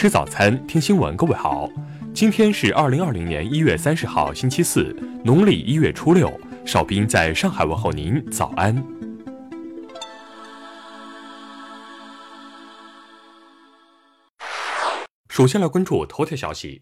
吃早餐，听新闻。各位好，今天是二零二零年一月三十号，星期四，农历一月初六。邵兵在上海问候您，早安。首先来关注头条消息：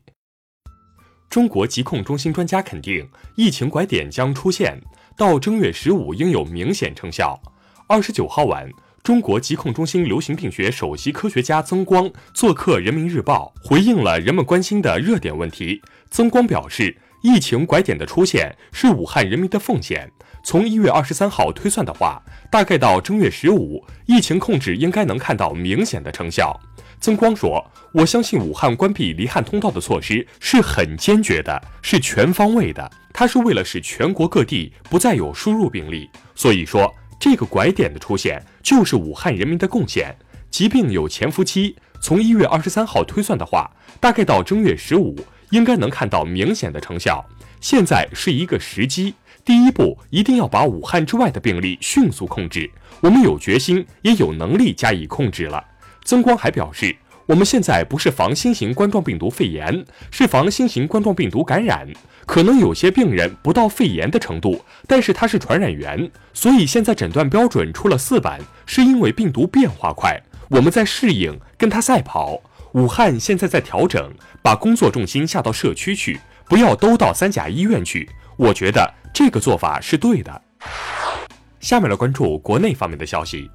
中国疾控中心专家肯定，疫情拐点将出现，到正月十五应有明显成效。二十九号晚。中国疾控中心流行病学首席科学家曾光做客《人民日报》，回应了人们关心的热点问题。曾光表示，疫情拐点的出现是武汉人民的奉献。从一月二十三号推算的话，大概到正月十五，疫情控制应该能看到明显的成效。曾光说：“我相信武汉关闭离汉通道的措施是很坚决的，是全方位的，它是为了使全国各地不再有输入病例。所以说。”这个拐点的出现，就是武汉人民的贡献。疾病有潜伏期，从一月二十三号推算的话，大概到正月十五，应该能看到明显的成效。现在是一个时机，第一步一定要把武汉之外的病例迅速控制。我们有决心，也有能力加以控制了。曾光还表示。我们现在不是防新型冠状病毒肺炎，是防新型冠状病毒感染。可能有些病人不到肺炎的程度，但是他是传染源，所以现在诊断标准出了四版，是因为病毒变化快，我们在适应，跟他赛跑。武汉现在在调整，把工作重心下到社区去，不要都到三甲医院去。我觉得这个做法是对的。下面来关注国内方面的消息。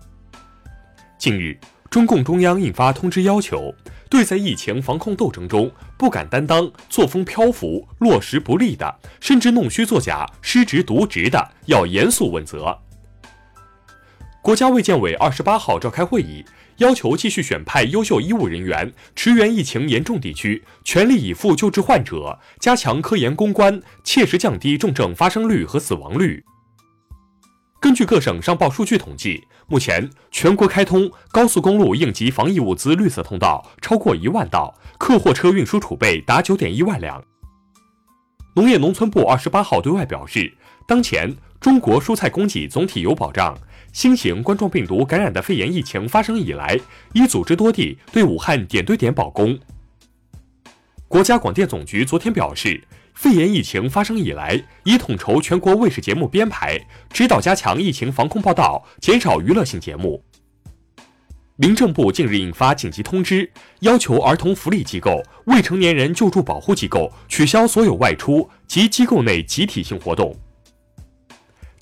近日。中共中央印发通知，要求对在疫情防控斗争中不敢担当、作风漂浮、落实不力的，甚至弄虚作假、失职渎职的，要严肃问责。国家卫健委二十八号召开会议，要求继续选派优秀医务人员，驰援疫情严重地区，全力以赴救治患者，加强科研攻关，切实降低重症发生率和死亡率。根据各省上报数据统计，目前全国开通高速公路应急防疫物资绿色通道超过一万道，客货车运输储备达九点一万辆。农业农村部二十八号对外表示，当前中国蔬菜供给总体有保障。新型冠状病毒感染的肺炎疫情发生以来，已组织多地对武汉点对点保供。国家广电总局昨天表示。肺炎疫情发生以来，已统筹全国卫视节目编排，指导加强疫情防控报道，减少娱乐性节目。民政部近日印发紧急通知，要求儿童福利机构、未成年人救助保护机构取消所有外出及机构内集体性活动。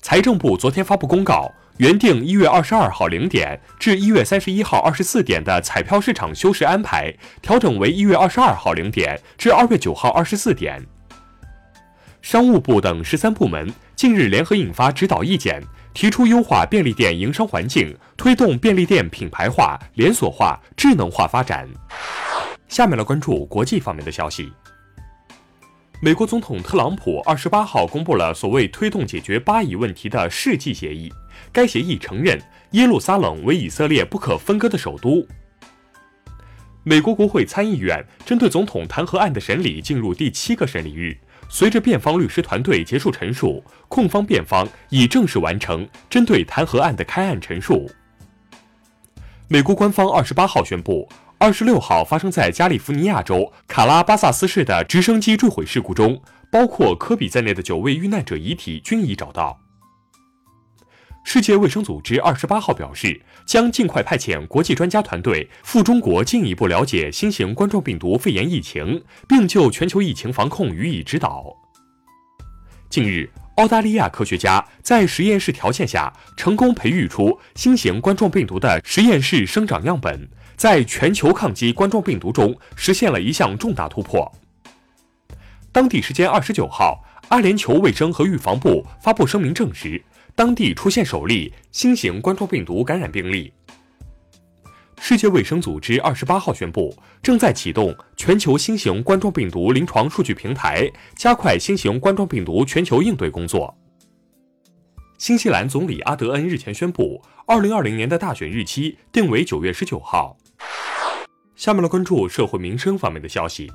财政部昨天发布公告，原定一月二十二号零点至一月三十一号二十四点的彩票市场休市安排，调整为一月二十二号零点至二月九号二十四点。商务部等十三部门近日联合印发指导意见，提出优化便利店营商环境，推动便利店品牌化、连锁化、智能化发展。下面来关注国际方面的消息。美国总统特朗普二十八号公布了所谓推动解决巴以问题的世纪协议，该协议承认耶路撒冷为以色列不可分割的首都。美国国会参议院针对总统弹劾案的审理进入第七个审理日。随着辩方律师团队结束陈述，控方辩方已正式完成针对弹劾案的开案陈述。美国官方二十八号宣布，二十六号发生在加利福尼亚州卡拉巴萨斯市的直升机坠毁事故中，包括科比在内的九位遇难者遗体均已找到。世界卫生组织二十八号表示，将尽快派遣国际专家团队赴中国进一步了解新型冠状病毒肺炎疫情，并就全球疫情防控予以指导。近日，澳大利亚科学家在实验室条件下成功培育出新型冠状病毒的实验室生长样本，在全球抗击冠状病毒中实现了一项重大突破。当地时间二十九号，阿联酋卫生和预防部发布声明证实。当地出现首例新型冠状病毒感染病例。世界卫生组织二十八号宣布，正在启动全球新型冠状病毒临床数据平台，加快新型冠状病毒全球应对工作。新西兰总理阿德恩日前宣布，二零二零年的大选日期定为九月十九号。下面来关注社会民生方面的消息。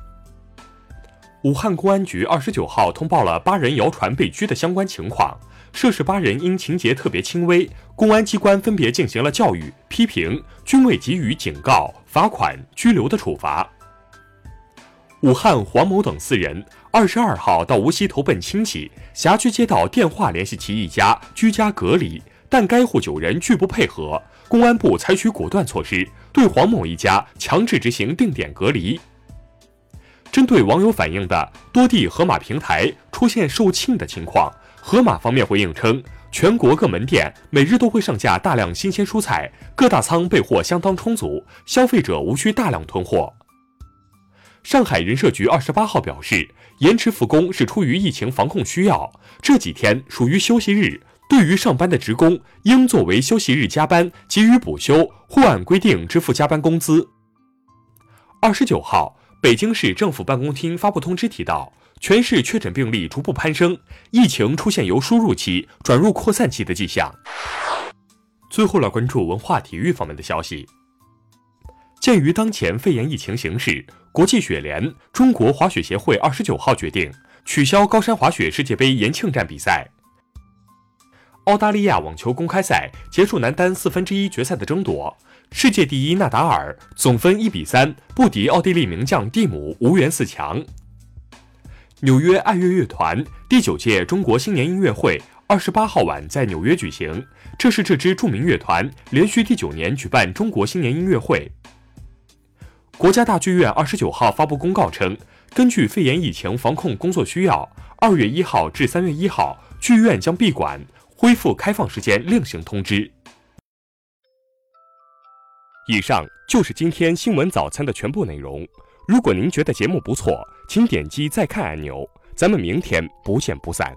武汉公安局二十九号通报了八人谣传被拘的相关情况。涉事八人因情节特别轻微，公安机关分别进行了教育、批评，均未给予警告、罚款、拘留的处罚。武汉黄某等四人，二十二号到无锡投奔亲戚，辖区接到电话联系其一家居家隔离，但该户九人拒不配合，公安部采取果断措施，对黄某一家强制执行定点隔离。针对网友反映的多地盒马平台出现售罄的情况，盒马方面回应称，全国各门店每日都会上架大量新鲜蔬菜，各大仓备货相当充足，消费者无需大量囤货。上海人社局二十八号表示，延迟复工是出于疫情防控需要，这几天属于休息日，对于上班的职工，应作为休息日加班给予补休，或按规定支付加班工资。二十九号，北京市政府办公厅发布通知提到，全市确诊病例逐步攀升，疫情出现由输入期转入扩散期的迹象。最后来关注文化体育方面的消息。鉴于当前肺炎疫情形势，国际雪联、中国滑雪协会二十九号决定取消高山滑雪世界杯延庆站比赛。澳大利亚网球公开赛结束男单四分之一决赛的争夺，世界第一纳达尔总分一比三不敌奥地利名将蒂姆，无缘四强。纽约爱乐乐团第九届中国新年音乐会二十八号晚在纽约举行，这是这支著名乐团连续第九年举办中国新年音乐会。国家大剧院二十九号发布公告称，根据肺炎疫情防控工作需要，二月一号至三月一号，剧院将闭馆，恢复开放时间另行通知。以上就是今天新闻早餐的全部内容。如果您觉得节目不错，请点击再看按钮。咱们明天不见不散。